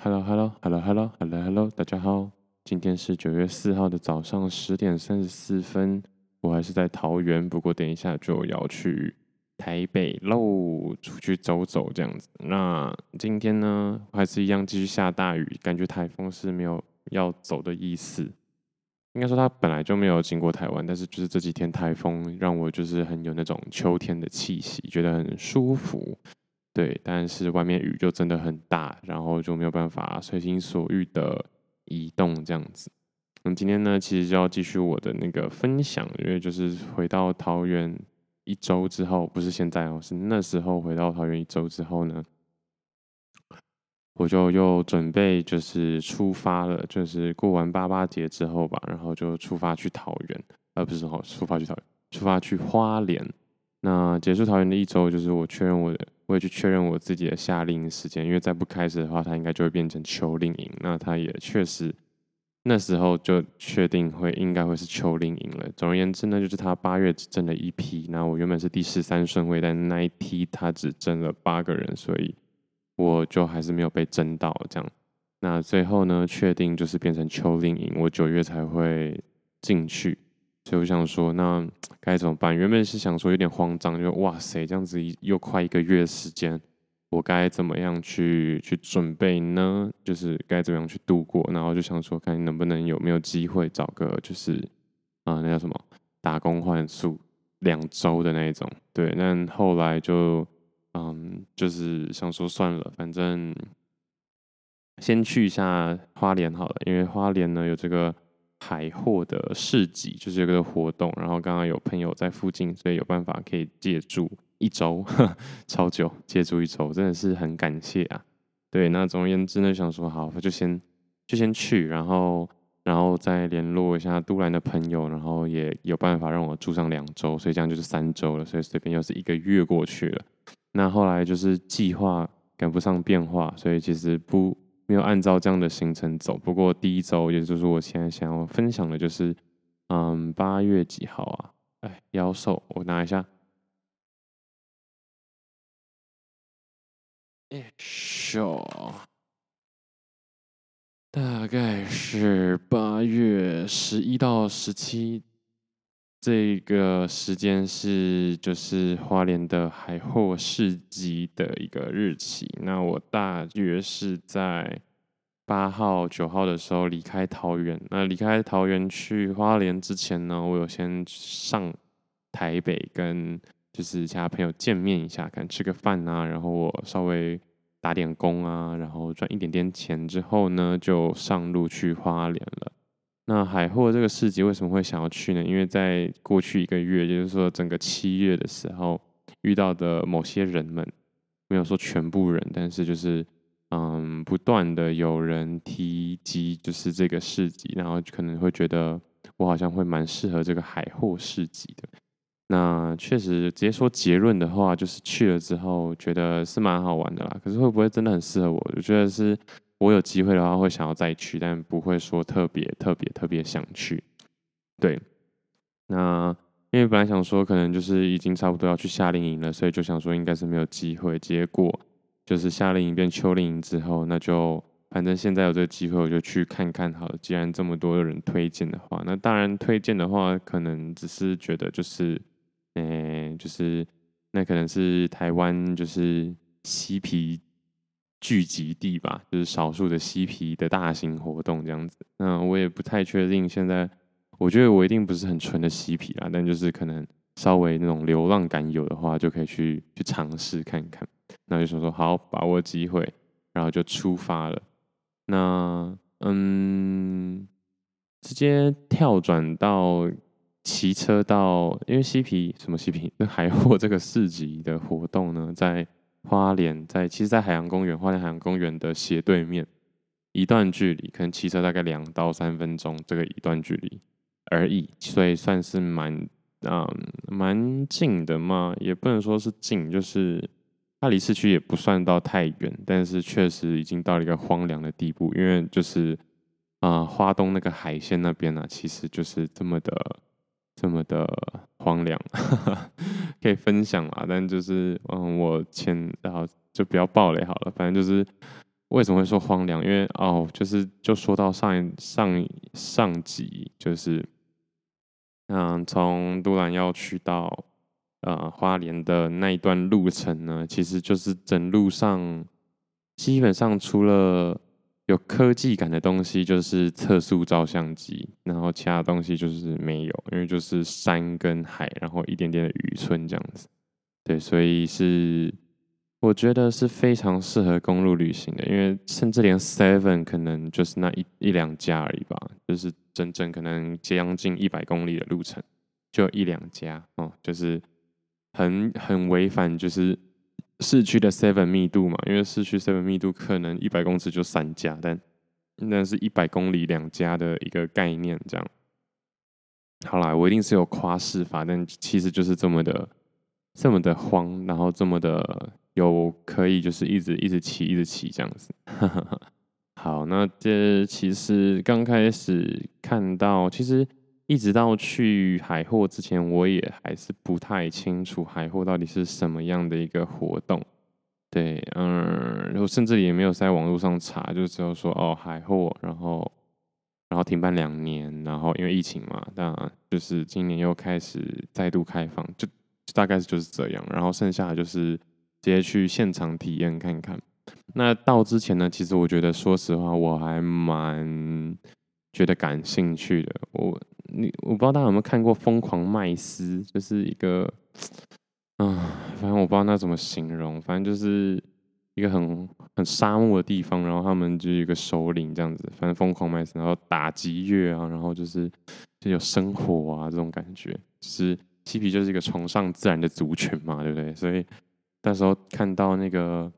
Hello，Hello，Hello，Hello，Hello，Hello，大家好，今天是九月四号的早上十点三十四分，我还是在桃园，不过等一下就要去台北喽，出去走走这样子。那今天呢，还是一样继续下大雨，感觉台风是没有要走的意思。应该说它本来就没有经过台湾，但是就是这几天台风让我就是很有那种秋天的气息，觉得很舒服。对，但是外面雨就真的很大，然后就没有办法随心所欲的移动这样子。那今天呢，其实就要继续我的那个分享，因为就是回到桃园一周之后，不是现在哦，是那时候回到桃园一周之后呢，我就又准备就是出发了，就是过完八八节之后吧，然后就出发去桃园，而不是说出发去桃园，出发去花莲。那结束桃园的一周，就是我确认我的。我也去确认我自己的夏令营时间，因为再不开始的话，它应该就会变成秋令营。那它也确实那时候就确定会应该会是秋令营了。总而言之呢，就是他八月只征了一批，那我原本是第十三顺位，但那一批他只征了八个人，所以我就还是没有被征到这样。那最后呢，确定就是变成秋令营，我九月才会进去。所以我想说，那该怎么办？原本是想说有点慌张，就哇塞，这样子又快一个月时间，我该怎么样去去准备呢？就是该怎么样去度过？然后就想说，看能不能有没有机会找个就是啊、那叫什么打工换宿两周的那一种。对，但后来就嗯，就是想说算了，反正先去一下花莲好了，因为花莲呢有这个。海货的市集就是有个活动，然后刚刚有朋友在附近，所以有办法可以借住一周，超久，借住一周真的是很感谢啊。对，那总而言之呢，想说好，就先就先去，然后然后再联络一下都兰的朋友，然后也有办法让我住上两周，所以这样就是三周了，所以随便又是一个月过去了。那后来就是计划赶不上变化，所以其实不。没有按照这样的行程走，不过第一周，也就是我现在想要分享的，就是，嗯，八月几号啊？哎，妖兽，我拿一下。哎，秀，大概是八月十一到十七。这个时间是就是花莲的海货市集的一个日期。那我大约是在八号、九号的时候离开桃园。那离开桃园去花莲之前呢，我有先上台北跟就是其他朋友见面一下，看吃个饭啊，然后我稍微打点工啊，然后赚一点点钱之后呢，就上路去花莲了。那海货这个市集为什么会想要去呢？因为在过去一个月，也就是说整个七月的时候遇到的某些人们，没有说全部人，但是就是嗯，不断的有人提及就是这个市集，然后可能会觉得我好像会蛮适合这个海货市集的。那确实直接说结论的话，就是去了之后觉得是蛮好玩的啦。可是会不会真的很适合我？我觉得是。我有机会的话会想要再去，但不会说特别特别特别想去。对，那因为本来想说可能就是已经差不多要去夏令营了，所以就想说应该是没有机会。结果就是夏令营变秋令营之后，那就反正现在有这个机会，我就去看看好了。既然这么多的人推荐的话，那当然推荐的话，可能只是觉得就是，嗯，就是那可能是台湾就是嬉皮。聚集地吧，就是少数的嬉皮的大型活动这样子。那我也不太确定，现在我觉得我一定不是很纯的嬉皮啦，但就是可能稍微那种流浪感有的话，就可以去去尝试看看。那就说说好，把握机会，然后就出发了。那嗯，直接跳转到骑车到，因为嬉皮什么嬉皮，那海货这个市集的活动呢，在。花莲在，其实，在海洋公园，花莲海洋公园的斜对面，一段距离，可能骑车大概两到三分钟，这个一段距离而已，所以算是蛮，嗯，蛮近的嘛，也不能说是近，就是它离市区也不算到太远，但是确实已经到了一个荒凉的地步，因为就是啊、花东那个海鲜那边呢、啊，其实就是这么的。这么的荒凉，可以分享啊，但就是嗯，我前然后就不要爆雷好了，反正就是为什么会说荒凉？因为哦，就是就说到上一上上集，就是嗯，从都兰要去到呃花莲的那一段路程呢，其实就是整路上基本上除了有科技感的东西，就是测速照相机，然后其他东西就是没有，因为就是山跟海，然后一点点的渔村这样子。对，所以是。我觉得是非常适合公路旅行的，因为甚至连 Seven 可能就是那一一两家而已吧，就是整整可能将近一百公里的路程，就一两家哦，就是很很违反就是市区的 Seven 密度嘛，因为市区 Seven 密度可能一百公尺就三家，但那是一百公里两家的一个概念，这样。好啦，我一定是有夸饰法，但其实就是这么的这么的慌，然后这么的。有可以就是一直一直骑一直骑这样子，好，那这其实刚开始看到，其实一直到去海货之前，我也还是不太清楚海货到底是什么样的一个活动。对，嗯，然后甚至也没有在网络上查，就只有说哦海货，然后然后停办两年，然后因为疫情嘛，当然就是今年又开始再度开放，就就大概就是这样，然后剩下的就是。直接去现场体验看看。那到之前呢，其实我觉得，说实话，我还蛮觉得感兴趣的。我你我不知道大家有没有看过《疯狂麦斯》，就是一个，啊，反正我不知道那怎么形容，反正就是一个很很沙漠的地方，然后他们就一个首领这样子，反正疯狂麦斯，然后打击乐啊，然后就是就有生火啊这种感觉。其实嬉皮就是一个崇尚自然的族群嘛，对不对？所以。那时候看到那个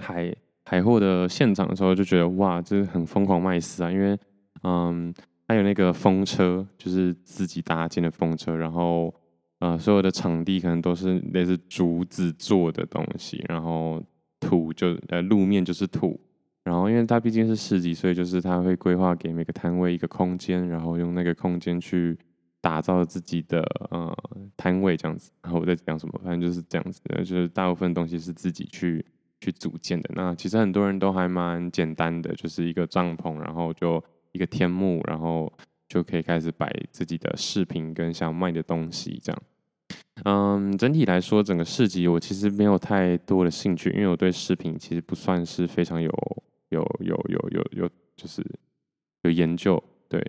海海货的现场的时候，就觉得哇，这是很疯狂麦斯啊！因为嗯，还有那个风车，就是自己搭建的风车，然后呃，所有的场地可能都是类似竹子做的东西，然后土就呃路面就是土，然后因为它毕竟是市集，所以就是它会规划给每个摊位一个空间，然后用那个空间去。打造自己的呃摊位这样子，然后我在讲什么？反正就是这样子的，就是大部分东西是自己去去组建的。那其实很多人都还蛮简单的，就是一个帐篷，然后就一个天幕，然后就可以开始摆自己的饰品跟想卖的东西这样。嗯，整体来说，整个市集我其实没有太多的兴趣，因为我对饰品其实不算是非常有有有有有有就是有研究，对。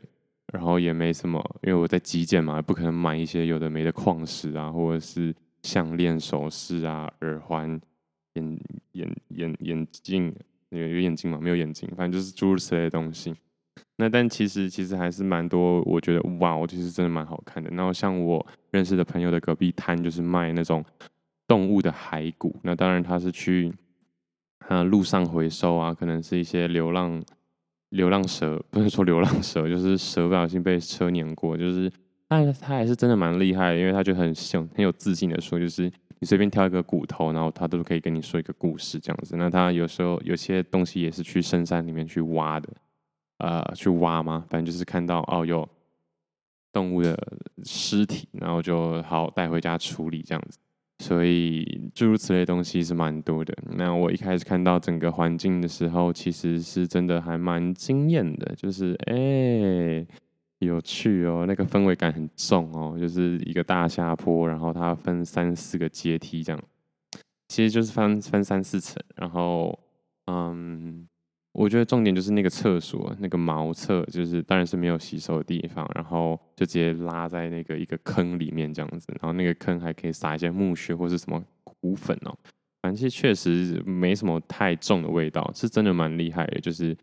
然后也没什么，因为我在极简嘛，不可能买一些有的没的矿石啊，或者是项链、首饰啊、耳环、眼眼眼眼镜，有有眼镜吗？没有眼镜，反正就是诸如此类的东西。那但其实其实还是蛮多，我觉得哇，我其实真的蛮好看的。然后像我认识的朋友的隔壁摊，就是卖那种动物的骸骨。那当然他是去啊路上回收啊，可能是一些流浪。流浪蛇 不是说流浪蛇，就是蛇不小心被车碾过，就是但是他还是真的蛮厉害的，因为他就很很很有自信的说，就是你随便挑一个骨头，然后他都可以跟你说一个故事这样子。那他有时候有些东西也是去深山里面去挖的，呃，去挖嘛，反正就是看到哦有动物的尸体，然后就好带回家处理这样子。所以诸如此类东西是蛮多的。那我一开始看到整个环境的时候，其实是真的还蛮惊艳的，就是哎、有趣哦，那个氛围感很重哦，就是一个大下坡，然后它分三四个阶梯这样，其实就是分分三四层，然后嗯。我觉得重点就是那个厕所，那个茅厕，就是当然是没有洗手的地方，然后就直接拉在那个一个坑里面这样子，然后那个坑还可以撒一些木屑或是什么骨粉哦，反正确实没什么太重的味道，是真的蛮厉害的。就是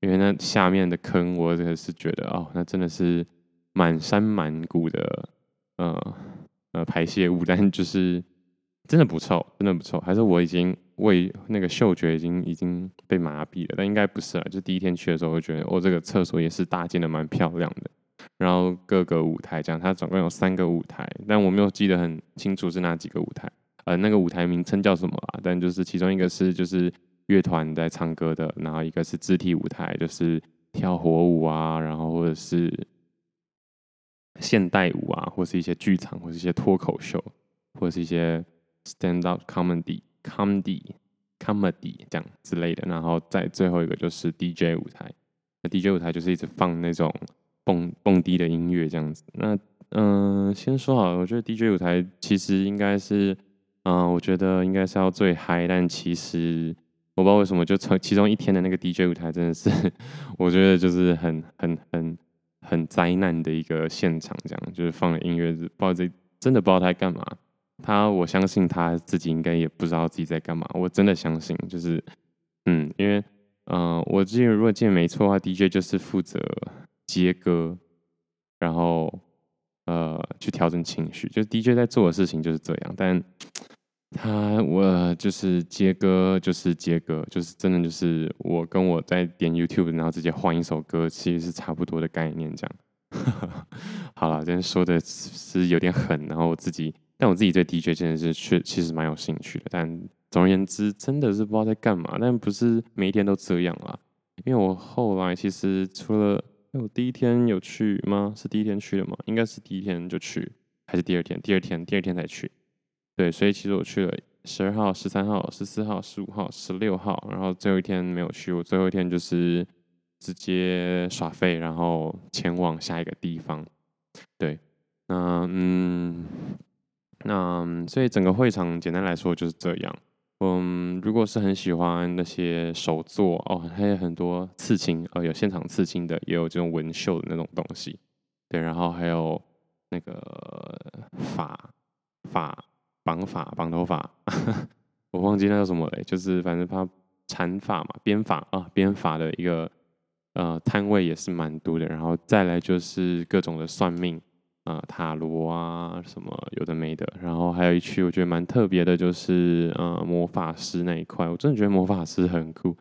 因为那下面的坑，我真的是觉得哦，那真的是满山满谷的呃呃排泄物，但就是真的不臭，真的不臭，还是我已经。胃那个嗅觉已经已经被麻痹了，但应该不是啊。就第一天去的时候，我觉得哦，这个厕所也是搭建的蛮漂亮的。然后各个舞台这样，它总共有三个舞台，但我没有记得很清楚是哪几个舞台，呃，那个舞台名称叫什么啊？但就是其中一个是就是乐团在唱歌的，然后一个是肢体舞台，就是跳火舞啊，然后或者是现代舞啊，或是一些剧场，或是一些脱口秀，或是一些 stand up comedy。Comedy comedy 这样之类的，然后再最后一个就是 DJ 舞台。那 DJ 舞台就是一直放那种蹦蹦迪的音乐这样子。那嗯、先说好，我觉得 DJ 舞台其实应该是，嗯、我觉得应该是要最嗨，但其实我不知道为什么，就从其中一天的那个 DJ 舞台真的是，我觉得就是很很很很灾难的一个现场，这样就是放的音乐，不知道这真的不知道他在干嘛。他，我相信他自己应该也不知道自己在干嘛。我真的相信，就是，嗯，因为，嗯、我记得如果记得没错的话，DJ 就是负责接歌，然后，呃，去调整情绪，就 DJ 在做的事情就是这样。但他，我就是接歌，就是接歌，就是真的就是我跟我在点 YouTube，然后直接换一首歌，其实是差不多的概念，这样。好了，今天说的是有点狠，然后我自己。但我自己对 DJ 这件事确其实蛮有兴趣的，但总而言之，真的是不知道在干嘛。但不是每一天都这样啦，因为我后来其实除了我第一天有去吗？是第一天去的吗？应该是第一天就去，还是第二天？第二天，第二天才去。对，所以其实我去了十二号、十三号、十四号、十五号、十六号，然后最后一天没有去。我最后一天就是直接耍废，然后前往下一个地方。对，那嗯。那所以整个会场简单来说就是这样。嗯，如果是很喜欢那些手作哦，还有很多刺青，呃，有现场刺青的，也有这种纹绣的那种东西。对，然后还有那个发发绑发绑头发，我忘记那叫什么了，就是反正他缠发嘛，编发啊，编发的一个呃摊位也是蛮多的。然后再来就是各种的算命。啊，塔罗啊，什么有的没的，然后还有一区我觉得蛮特别的，就是呃魔法师那一块，我真的觉得魔法师很酷。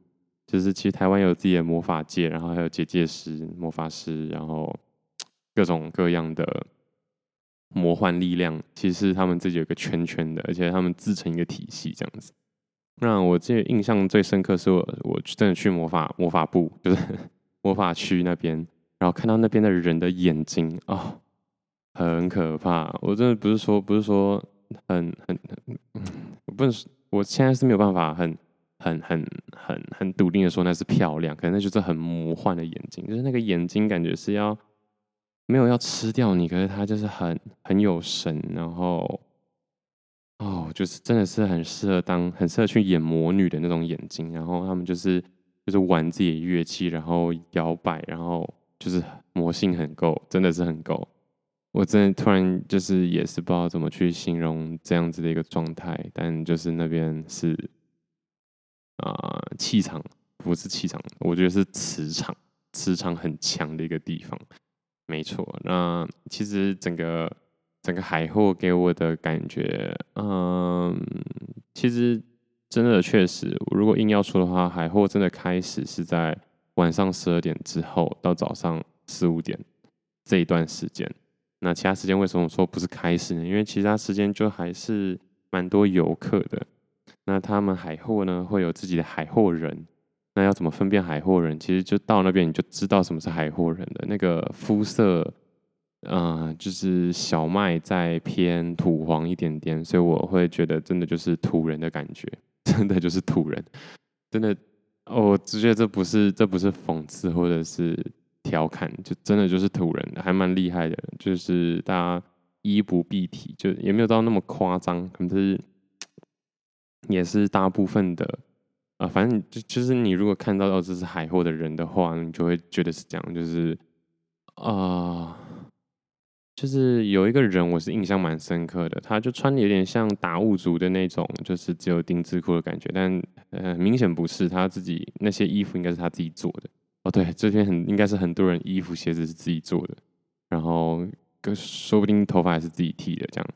就是其实台湾有自己的魔法界，然后还有结界师、魔法师，然后 各种各样的魔幻力量，其实他们自己有一个圈圈的，而且他们自成一个体系这样子。那我记得印象最深刻是我我真的去魔法魔法部，就是 魔法区那边，然后看到那边的人的眼睛。哦很可怕，我真的不是说不是说很很很，不能，我现在是没有办法很很很很很笃定的说那是漂亮，可能那就是很魔幻的眼睛，就是那个眼睛感觉是要没有要吃掉你，可是它就是很很有神，然后哦，就是真的是很适合当很适合去演魔女的那种眼睛，然后他们就是就是玩自己的乐器，然后摇摆，然后就是魔性很够，真的是很够。我真的突然就是也是不知道怎么去形容这样子的一个状态，但就是那边是啊气场不是气场，我觉得是磁场，磁场很强的一个地方，没错。那其实整个整个海货给我的感觉，嗯，其实真的确实，如果硬要说的话，海货真的开始是在晚上十二点之后到早上四五点这一段时间。那其他时间为什么说不是开始呢？因为其他时间就还是蛮多游客的。那他们海货呢，会有自己的海货人。那要怎么分辨海货人？其实就到那边你就知道什么是海货人的那个肤色，啊、就是小麦再偏土黄一点点，所以我会觉得真的就是土人的感觉，真的就是土人，真的，我只觉得这不是这不是讽刺或者是。调侃就真的就是土人，还蛮厉害的。就是大家衣不蔽体，就也没有到那么夸张，可是也是大部分的啊、反正就就是你如果看到这是海货的人的话，你就会觉得是这样。就是啊、就是有一个人我是印象蛮深刻的，他就穿的有点像达悟族的那种，就是只有丁字裤的感觉，但呃明显不是他自己那些衣服应该是他自己做的。哦，对，这边很应该是很多人衣服鞋子是自己做的，然后说不定头发也是自己剃的这样，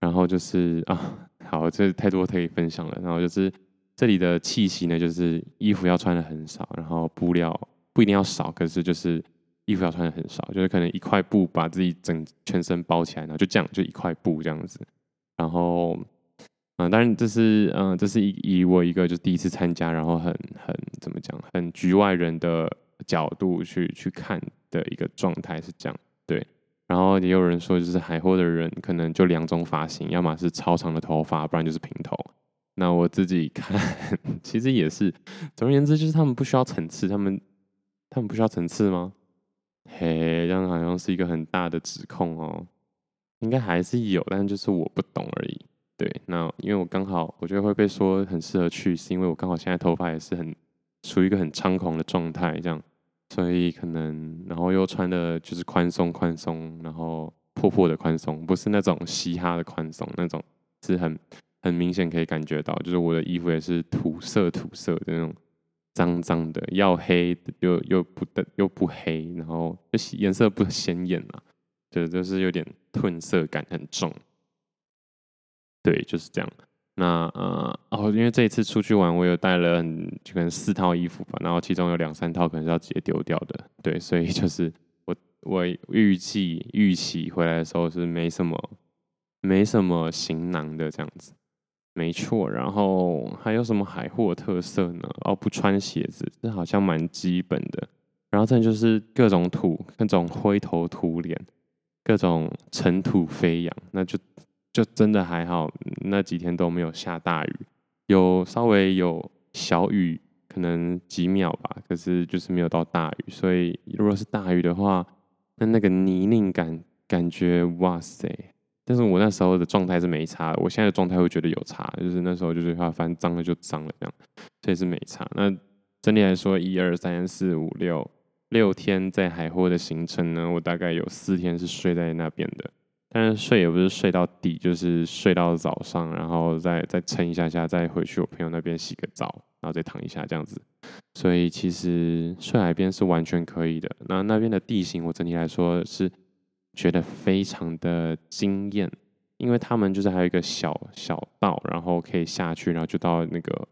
然后就是啊，好，这太多可以分享了。然后就是这里的气息呢，就是衣服要穿的很少，然后布料不一定要少，可是就是衣服要穿的很少，就是可能一块布把自己整全身包起来，然后就这样就一块布这样子。然后嗯，当然这是嗯，这是以以我一个就第一次参加，然后很很怎么讲，很局外人的。角度去去看的一个状态是这样，对。然后也有人说，就是海货的人可能就两种发型，要么是超长的头发，不然就是平头。那我自己看，其实也是，总而言之，就是他们不需要层次，他们他们不需要层次吗？嘿，这样好像是一个很大的指控哦。应该还是有，但就是我不懂而已。对，那因为我刚好，我觉得会被说很适合去，是因为我刚好现在头发也是很处于一个很猖狂的状态，这样，所以可能，然后又穿的就是宽松宽松，然后破破的宽松，不是那种嘻哈的宽松，那种是很很明显可以感觉到，就是我的衣服也是土色土色的那种脏脏的，要黑又又不的又不黑，然后就颜色不显眼啊，就就是有点褪色感很重。对，就是这样。那呃，哦，因为这一次出去玩，我有带了很就可能四套衣服吧，然后其中有两三套可能是要直接丢掉的。对，所以就是我我预计预期回来的时候是没什么没什么行囊的这样子。没错，然后还有什么海货特色呢？哦，不穿鞋子，这好像蛮基本的。然后再就是各种土，各种灰头土脸，各种尘土飞扬，那就。就真的还好，那几天都没有下大雨，有稍微有小雨，可能几秒吧，可是就是没有到大雨。所以如果是大雨的话，那那个泥泞感感觉哇塞！但是我那时候的状态是没差的，我现在的状态会觉得有差，就是那时候就是怕反正脏了就脏了这样，所以是没差。那整体来说，一二三四五六六天在海货的行程呢，我大概有四天是睡在那边的。但是睡也不是睡到底，就是睡到早上，然后再再撑一下下，再回去我朋友那边洗个澡，然后再躺一下这样子。所以其实睡海边是完全可以的。那那边的地形，我整体来说是觉得非常的惊艳，因为他们就是还有一个小小道，然后可以下去，然后就到那个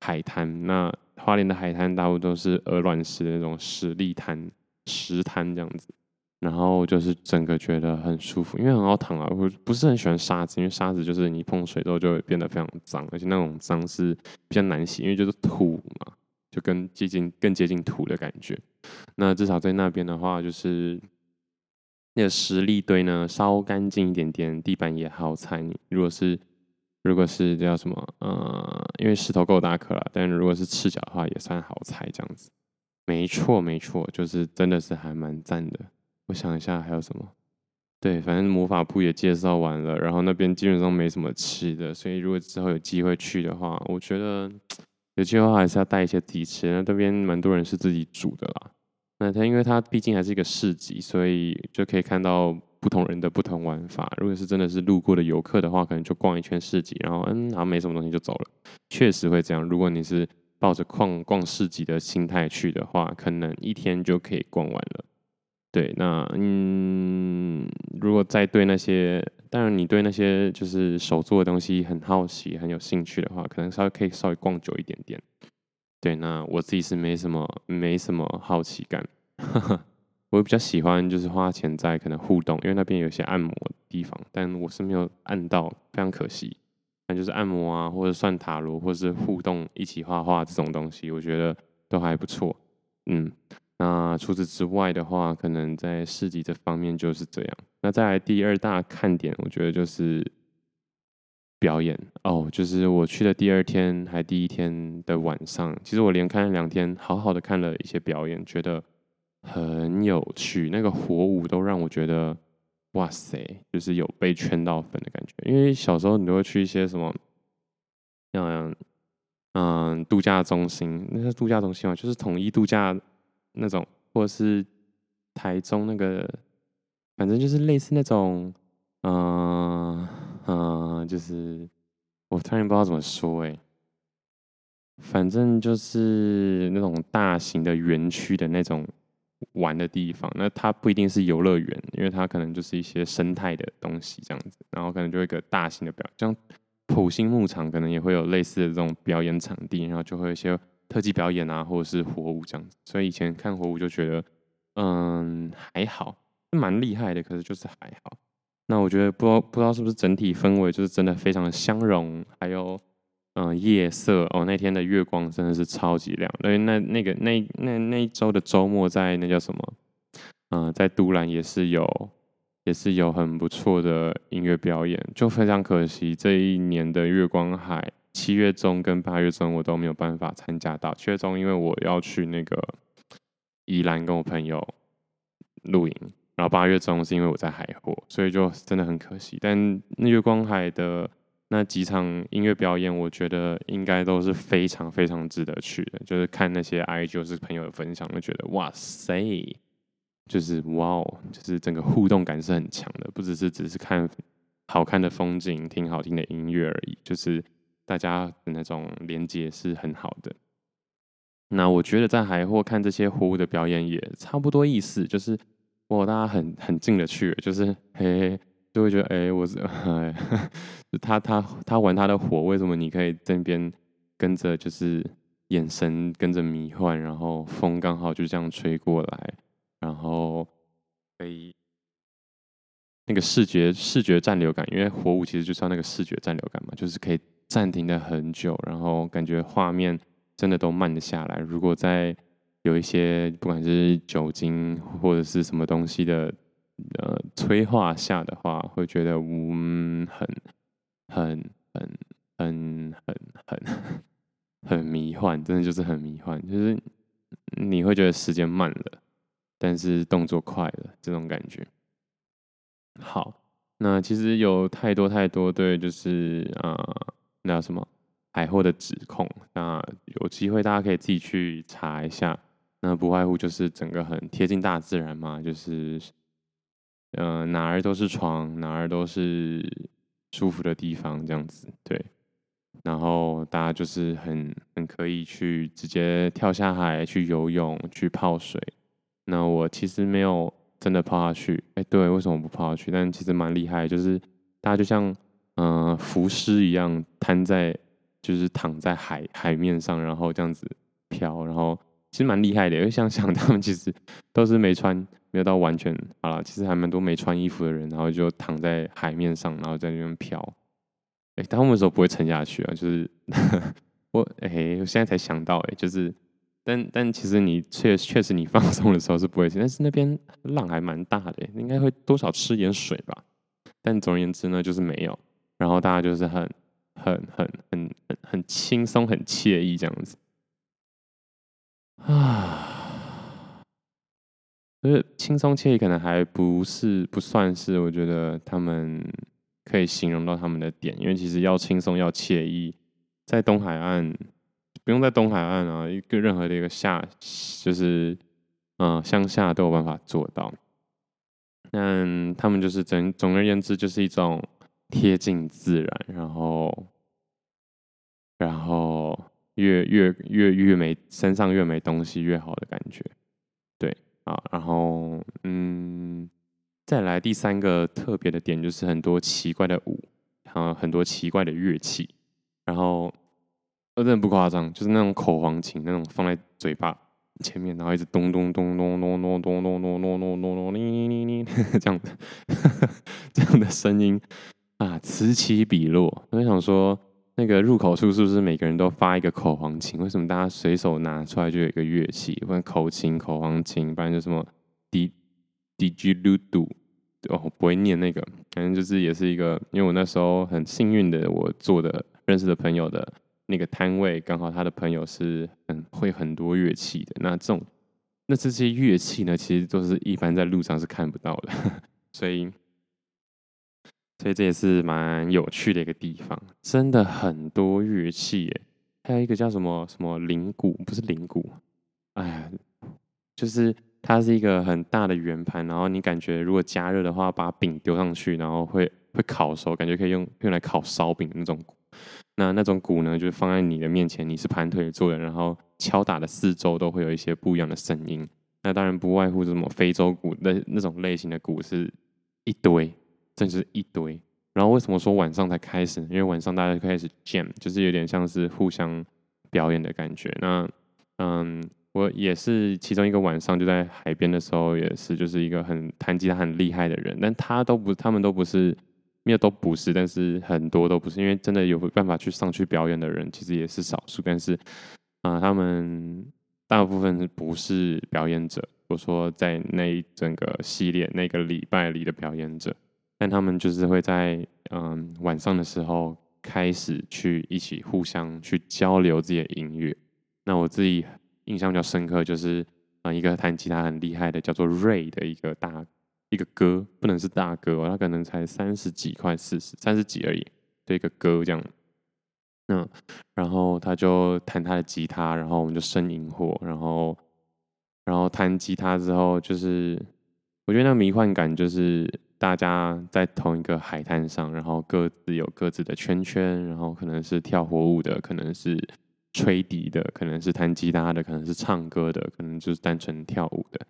海滩。那花莲的海滩大部分都是鹅卵石的那种石砾滩、石滩这样子。然后就是整个觉得很舒服，因为很好躺啊。我不是很喜欢沙子，因为沙子就是你碰水之后就会变得非常脏，而且那种脏是比较难洗，因为就是土嘛，就跟接近更接近土的感觉。那至少在那边的话，就是那个石砾堆呢，稍干净一点点，地板也好踩。如果是如果是叫什么，呃，因为石头够大颗了，但如果是赤脚的话，也算好踩这样子。没错没错，就是真的是还蛮赞的。我想一下还有什么？对，反正魔法铺也介绍完了，然后那边基本上没什么吃的，所以如果之后有机会去的话，我觉得 有机会还是要带一些自己吃。那这边蛮多人是自己煮的啦。那它因为它毕竟还是一个市集，所以就可以看到不同人的不同玩法。如果是真的是路过的游客的话，可能就逛一圈市集，然后嗯，然后没什么东西就走了。确实会这样。如果你是抱着逛逛市集的心态去的话，可能一天就可以逛完了。对，那嗯，如果再对那些，当然你对那些就是手做的东西很好奇、很有兴趣的话，可能稍微可以稍微逛久一点点。对，那我自己是没什么没什么好奇感，我比较喜欢就是花钱在可能互动，因为那边有些按摩地方，但我是没有按到，非常可惜。那就是按摩啊，或者算塔罗，或者是互动一起画画这种东西，我觉得都还不错。嗯。那除此之外的话，可能在市集这方面就是这样。那再来第二大看点，我觉得就是表演哦。就是我去的第二天还第一天的晚上，其实我连看了两天，好好的看了一些表演，觉得很有趣。那个火舞都让我觉得哇塞，就是有被圈到粉的感觉。因为小时候你都会去一些什么，像嗯度假中心，那是度假中心嘛，就是统一度假。那种，或者是台中那个，反正就是类似那种，嗯、嗯、就是我突然不知道怎么说哎，反正就是那种大型的园区的那种玩的地方。那它不一定是游乐园，因为它可能就是一些生态的东西这样子，然后可能就一个大型的表，像埔心牧场可能也会有类似的这种表演场地，然后就会有一些。特技表演啊，或者是火舞这样子，所以以前看火舞就觉得，嗯，还好，蛮厉害的，可是就是还好。那我觉得不知道不知道是不是整体氛围就是真的非常的相融，还有嗯夜色哦，那天的月光真的是超级亮。因为那那个那那那一周的周末在那叫什么？嗯，在都兰也是有也是有很不错的音乐表演，就非常可惜这一年的月光海。七月中跟八月中我都没有办法参加到。七月中因为我要去那个宜兰跟我朋友露营，然后八月中是因为我在海货，所以就真的很可惜。但那月光海的那几场音乐表演，我觉得应该都是非常非常值得去的。就是看那些 I 就是朋友的分享，就觉得哇塞，就是哇哦，就是整个互动感是很强的，不只是只是看好看的风景，听好听的音乐而已，就是大家的那种连接是很好的。那我觉得在海货看这些活物的表演也差不多意思，就是哇，大家很很进得去，就是嘿嘿。就会觉得，哎、我是，哎，他他他玩他的火，为什么你可以这边跟着，就是眼神跟着迷幻，然后风刚好就这样吹过来，然后可以那个视觉视觉暂留感，因为火舞其实就是要那个视觉暂留感嘛，就是可以暂停的很久，然后感觉画面真的都慢了下来。如果在有一些不管是酒精或者是什么东西的。呃，催化下的话，会觉得嗯，很、很、很、很、很、很、很迷幻，真的就是很迷幻，就是你会觉得时间慢了，但是动作快了，这种感觉。好，那其实有太多太多对，就是啊、那什么海货的指控，那有机会大家可以自己去查一下。那不外乎就是整个很贴近大自然嘛，就是。嗯、呃，哪儿都是床，哪儿都是舒服的地方，这样子对。然后大家就是很很可以去直接跳下海去游泳，去泡水。那我其实没有真的泡下去，哎，对，为什么不泡下去？但其实蛮厉害，就是大家就像嗯、浮尸一样瘫在，就是躺在海海面上，然后这样子飘，然后。其实蛮厉害的，因为想想 他们其实都是没穿，没有到完全好了。其实还蛮多没穿衣服的人，然后就躺在海面上，然后在那边飘。哎，他们为什么不会沉下去啊？就是 我哎，我现在才想到哎，就是但但其实你确确实你放松的时候是不会沉，但是那边浪还蛮大的，应该会多少吃点水吧。但总而言之呢，就是没有。然后大家就是很很很很很轻松，很惬意这样子。啊，就是轻松惬意，可能还不是不算是，我觉得他们可以形容到他们的点，因为其实要轻松要惬意，在东海岸不用在东海岸啊，一个任何的一个下，就是嗯乡下都有办法做到。但他们就是总总而言之，就是一种贴近自然，然后，然后。越越越越没身上越没东西越好的感觉，对啊，然后嗯，再来第三个特别的点就是很多奇怪的舞，然后很多奇怪的乐器，然后真的不夸张，就是那种口簧琴那种放在嘴巴前面，然后一直咚咚咚咚咚咚咚咚咚咚咚咚咚，你你你这样的 这样的声音啊，此起彼落，我就想说。那个入口处是不是每个人都发一个口簧琴？为什么大家随手拿出来就有一个乐器？不然口琴、口簧琴，不然就什么滴滴吉噜嘟哦，不会念那个，反正就是也是一个。因为我那时候很幸运的，我做的认识的朋友的那个摊位，刚好他的朋友是很会很多乐器的。那这种那这些乐器呢，其实都是一般在路上是看不到的，所以。所以这也是蛮有趣的一个地方，真的很多乐器耶，还有一个叫什么什么铃鼓，不是铃鼓，哎呀，就是它是一个很大的圆盘，然后你感觉如果加热的话，把饼丢上去，然后会会烤熟，感觉可以用用来烤烧饼的那种鼓。那那种鼓呢，就是放在你的面前，你是盘腿坐的，然后敲打的四周都会有一些不一样的声音。那当然不外乎什么非洲鼓的那种类型的鼓是一堆。这就是一堆，然后为什么说晚上才开始？因为晚上大家就开始 jam，就是有点像是互相表演的感觉。那嗯，我也是其中一个晚上就在海边的时候，也是就是一个很弹吉他很厉害的人，但他都不，他们都不是，没有都不是，但是很多都不是，因为真的有办法去上去表演的人，其实也是少数。但是啊、他们大部分不是表演者，我说在那一整个系列那个礼拜里的表演者。但他们就是会在嗯晚上的时候开始去一起互相去交流自己的音乐。那我自己印象比较深刻，就是啊，一个弹吉他很厉害的，叫做 Ray 的一个大一个哥，不能是大哥哦，他可能才三十几块四十三十几而已，对一个哥这样。嗯，然后他就弹他的吉他，然后我们就生营火，然后然后弹吉他之后，就是我觉得那迷幻感就是。大家在同一个海滩上，然后各自有各自的圈圈，然后可能是跳火舞的，可能是吹笛的，可能是弹吉他的，可能是唱歌的，可能就是单纯跳舞的，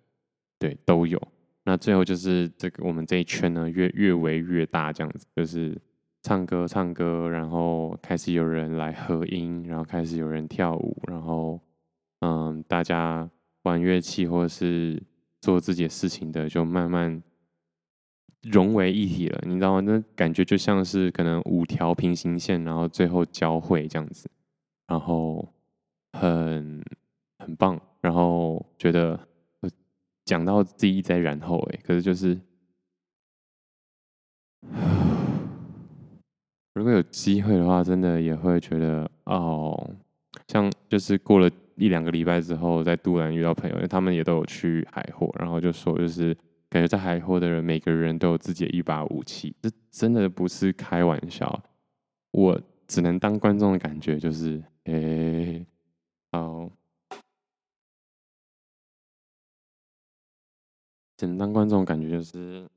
对，都有。那最后就是这个我们这一圈呢，越越围越大，这样子，就是唱歌唱歌，然后开始有人来合音，然后开始有人跳舞，然后嗯，大家玩乐器或者是做自己的事情的，就慢慢。融为一体了，你知道吗？那感觉就像是可能五条平行线，然后最后交汇这样子，然后很很棒，然后觉得讲到第一在然后哎，可是就是，如果有机会的话，真的也会觉得哦，像就是过了一两个礼拜之后，在杜兰遇到朋友，因为他们也都有去海货，然后就说就是。感觉在海货的人，每个人都有自己的一把武器，这真的不是开玩笑。我只能当观众的感觉就是，哎、欸，好，只能当观众感觉就是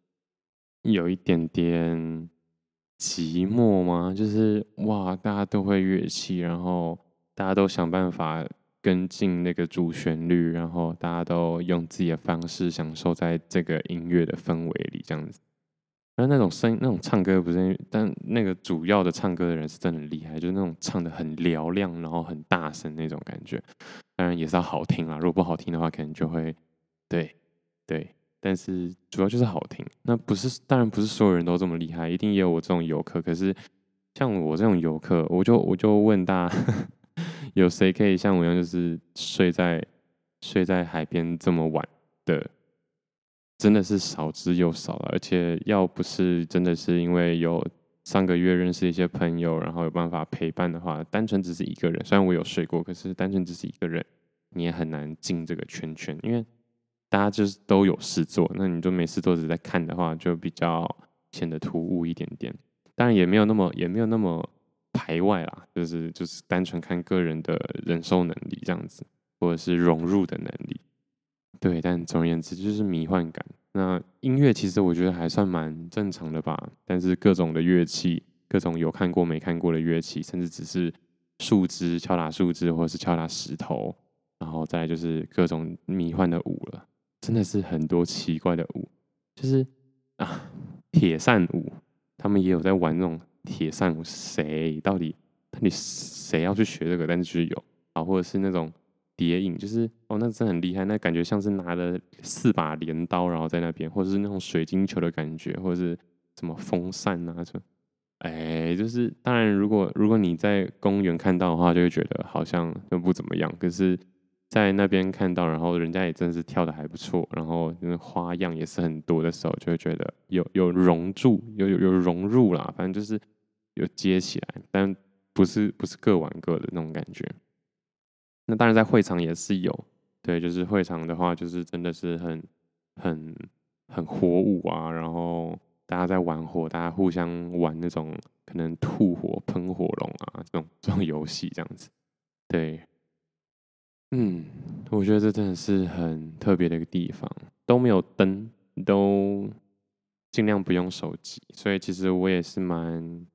有一点点寂寞吗？就是哇，大家都会乐器，然后大家都想办法。跟进那个主旋律，然后大家都用自己的方式享受在这个音乐的氛围里，这样子。然后那种声音，那种唱歌不是，但那个主要的唱歌的人是真的厉害，就是那种唱得很嘹亮，然后很大声那种感觉。当然也是要好听啦，如果不好听的话，可能就会对对。但是主要就是好听。那不是，当然不是所有人都这么厉害，一定也有我这种游客。可是像我这种游客，我就我就问大家。有谁可以像我一样，就是睡在睡在海边这么晚的？真的是少之又少了。而且要不是真的是因为有上个月认识一些朋友，然后有办法陪伴的话，单纯只是一个人，虽然我有睡过，可是单纯只是一个人，你也很难进这个圈圈，因为大家就是都有事做，那你就没事做只在看的话，就比较显得突兀一点点。当然也没有那么也没有那么。排外啦，就是就是单纯看个人的忍受能力这样子，或者是融入的能力。对，但总而言之就是迷幻感。那音乐其实我觉得还算蛮正常的吧，但是各种的乐器，各种有看过没看过的乐器，甚至只是树枝敲打树枝，或者是敲打石头，然后再就是各种迷幻的舞了，真的是很多奇怪的舞，就是啊 铁扇舞，他们也有在玩那种。铁扇，谁到底到底谁要去学这个？但是就是有啊，或者是那种叠影，就是哦，那真的很厉害，那感觉像是拿了四把镰刀，然后在那边，或者是那种水晶球的感觉，或者是什么风扇啊，就哎，就是当然，如果如果你在公园看到的话，就会觉得好像都不怎么样，可是。在那边看到，然后人家也真是跳的还不错，然后那花样也是很多的时候，就会觉得有有融入，有有有融入啦，反正就是有接起来，但不是不是各玩各的那种感觉。那当然在会场也是有，对，就是会场的话，就是真的是很很很火舞啊，然后大家在玩火，大家互相玩那种可能吐火、喷火龙啊这种这种游戏这样子，对。嗯，我觉得这真的是很特别的一个地方，都没有灯，都尽量不用手机，所以其实我也是蛮，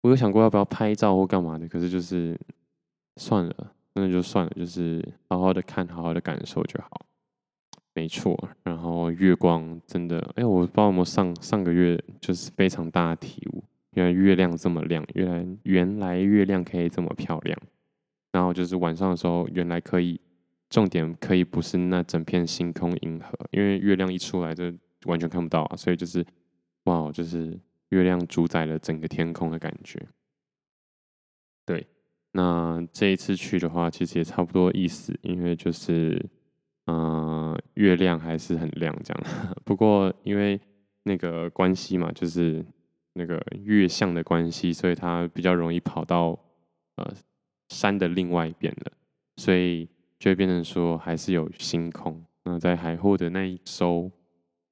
我有想过要不要拍照或干嘛的，可是就是算了，那就算了，就是好好的看，好好的感受就好。没错，然后月光真的，哎，我不知道有没有上上个月就是非常大的体悟，原来月亮这么亮，原来原来月亮可以这么漂亮。然后就是晚上的时候，原来可以，重点可以不是那整片星空银河，因为月亮一出来就完全看不到啊，所以就是，哇，就是月亮主宰了整个天空的感觉。对，那这一次去的话，其实也差不多意思，因为就是，嗯、月亮还是很亮这样。不过因为那个关系嘛，就是那个月相的关系，所以它比较容易跑到呃山的另外一边了，所以就会变成说还是有星空。那在海货的那一周，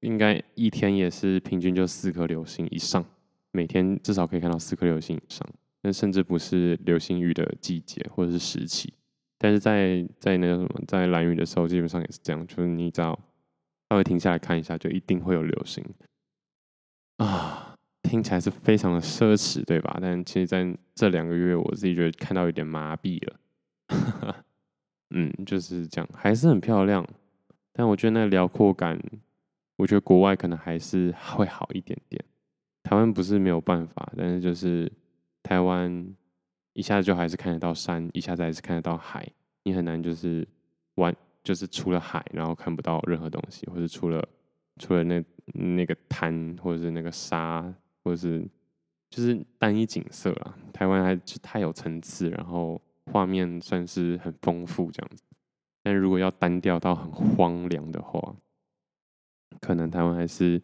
应该一天也是平均就四颗流星以上，每天至少可以看到四颗流星以上。那甚至不是流星雨的季节或者是时期，但是在在那个什么，在蓝雨的时候，基本上也是这样，就是你只要稍微停下来看一下，就一定会有流星啊。听起来是非常的奢侈，对吧？但其实在这两个月，我自己觉得看到有点麻痹了。嗯，就是这样，还是很漂亮。但我觉得那辽阔感，我觉得国外可能还是会好一点点。台湾不是没有办法，但是就是台湾一下子就还是看得到山，一下子还是看得到海，你很难就是玩，就是除了海，然后看不到任何东西，或者除了除了那那个滩，或者是那个沙，或者是就是单一景色啊。台湾还是太有层次，然后画面算是很丰富这样子。但如果要单调到很荒凉的话，可能台湾还是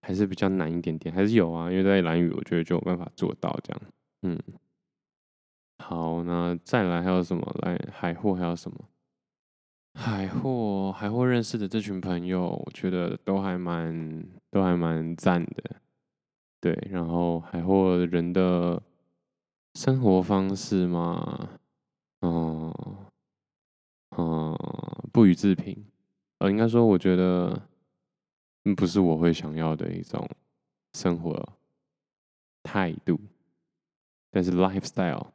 还是比较难一点点，还是有啊，因为在蓝雨，我觉得就有办法做到这样。嗯，好，那再来还有什么？来海货还有什么？海货海货认识的这群朋友，我觉得都还蛮都还蛮赞的。对，然后海货人的生活方式嘛，嗯。嗯，不予置评。呃，应该说，我觉得不是我会想要的一种生活态度。但是 lifestyle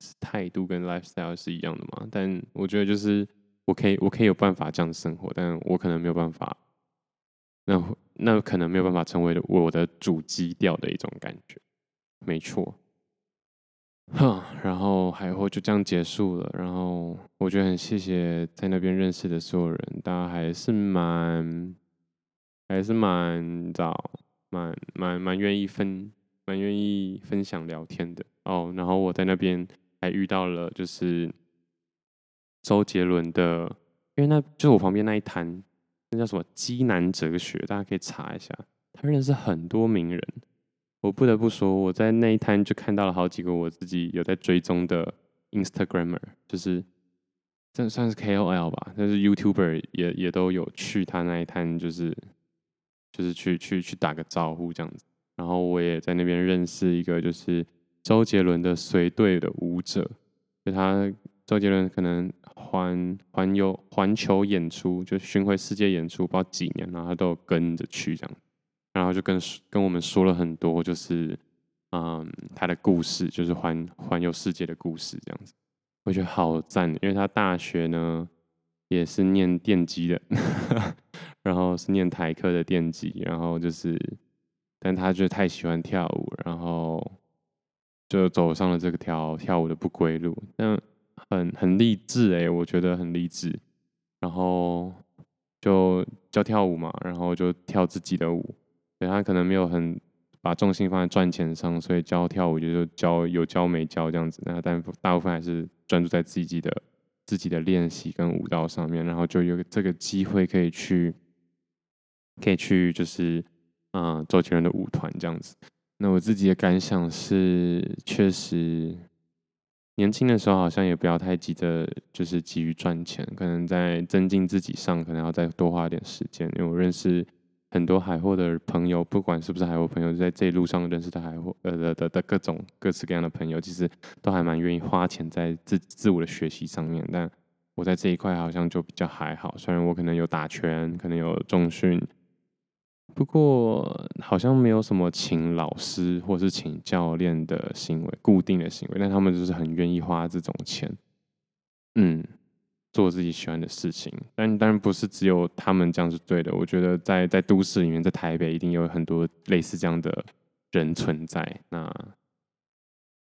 是态度跟 lifestyle 是一样的嘛？但我觉得就是我可以，我可以有办法这样生活，但我可能没有办法。那那可能没有办法成为我的主基调的一种感觉。没错。哼，然后海货就这样结束了。然后我觉得很谢谢在那边认识的所有人，大家还是蛮，还是蛮，早，蛮蛮蛮愿意分，蛮愿意分享聊天的哦。然后我在那边还遇到了就是周杰伦的，因为那就是我旁边那一摊，那叫什么基南哲学，大家可以查一下，他认识很多名人。我不得不说，我在那一摊就看到了好几个我自己有在追踪的 Instagrammer，就是这算是 KOL 吧，但是 YouTuber 也也都有去他那一摊，就是就是去去去打个招呼这样子。然后我也在那边认识一个，就是周杰伦的随队的舞者，就他周杰伦可能环环游环球演出，就巡回世界演出，不知道几年，然后他都有跟着去这样。然后就跟跟我们说了很多，就是嗯，他的故事，就是环环游世界的故事这样子，我觉得好赞，因为他大学呢也是念电机的，然后是念台科的电机，然后就是，但他就太喜欢跳舞，然后就走上了这条跳舞的不归路，但很很励志哎，我觉得很励志，然后就教跳舞嘛，然后就跳自己的舞。对，他可能没有很把重心放在赚钱上，所以教跳舞就教有教没教这样子。那但大部分还是专注在自己的自己的练习跟舞蹈上面，然后就有这个机会可以去可以去就是嗯周杰伦的舞团这样子。那我自己的感想是，确实年轻的时候好像也不要太急着就是急于赚钱，可能在增进自己上可能要再多花点时间，因为我认识。很多海货的朋友，不管是不是海货朋友，在这一路上认识的海货，呃的的的各种各式各样的朋友，其实都还蛮愿意花钱在自自我的学习上面。但我在这一块好像就比较还好，虽然我可能有打拳，可能有重训，不过好像没有什么请老师或是请教练的行为，固定的行为。但他们就是很愿意花这种钱，嗯。做自己喜欢的事情，但当然不是只有他们这样是对的。我觉得在在都市里面，在台北一定有很多类似这样的人存在。那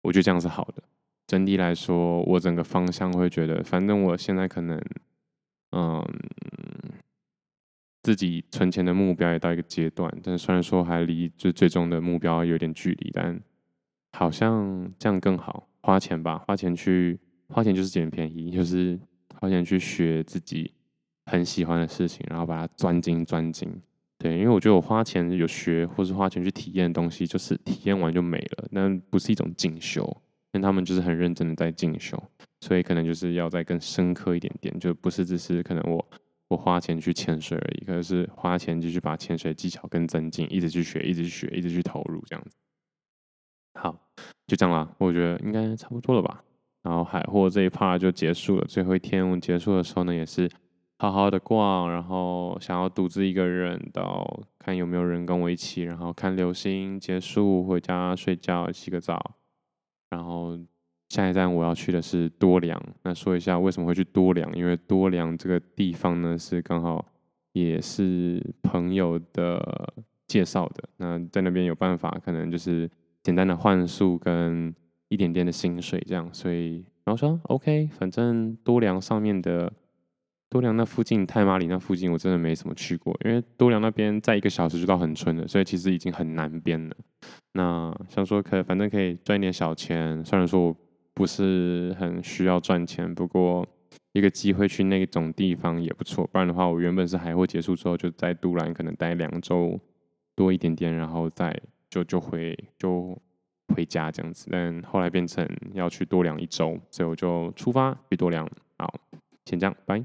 我觉得这样是好的。整体来说，我整个方向会觉得，反正我现在可能，嗯，自己存钱的目标也到一个阶段，但虽然说还离最最终的目标有点距离，但好像这样更好。花钱吧，花钱去花钱就是捡便宜，就是。花钱去学自己很喜欢的事情，然后把它钻精钻精，对，因为我觉得我花钱有学，或是花钱去体验的东西，就是体验完就没了，那不是一种进修。但他们就是很认真的在进修，所以可能就是要再更深刻一点点，就不是只是可能我我花钱去潜水而已，可是花钱继续把潜水技巧更增进，一直去学，一直去学，一直去投入这样子。好，就这样啦，我觉得应该差不多了吧。然后海货这一 part 就结束了，最后一天我们结束的时候呢，也是好好的逛，然后想要独自一个人到看有没有人跟我一起，然后看流星结束，回家睡觉，洗个澡，然后下一站我要去的是多良。那说一下为什么会去多良，因为多良这个地方呢是刚好也是朋友的介绍的，那在那边有办法，可能就是。简单的换宿跟一点点的薪水这样，所以然后说 OK，反正多良上面的多良那附近太麻里那附近我真的没什么去过，因为多良那边在一个小时就到恒春了，所以其实已经很南边了。那想说可反正可以赚一点小钱，虽然说我不是很需要赚钱，不过一个机会去那种地方也不错。不然的话，我原本是海货结束之后就在杜兰可能待两周多一点点，然后再。就就回就回家这样子，但后来变成要去多良一周，所以我就出发去多良。好，先这样，拜。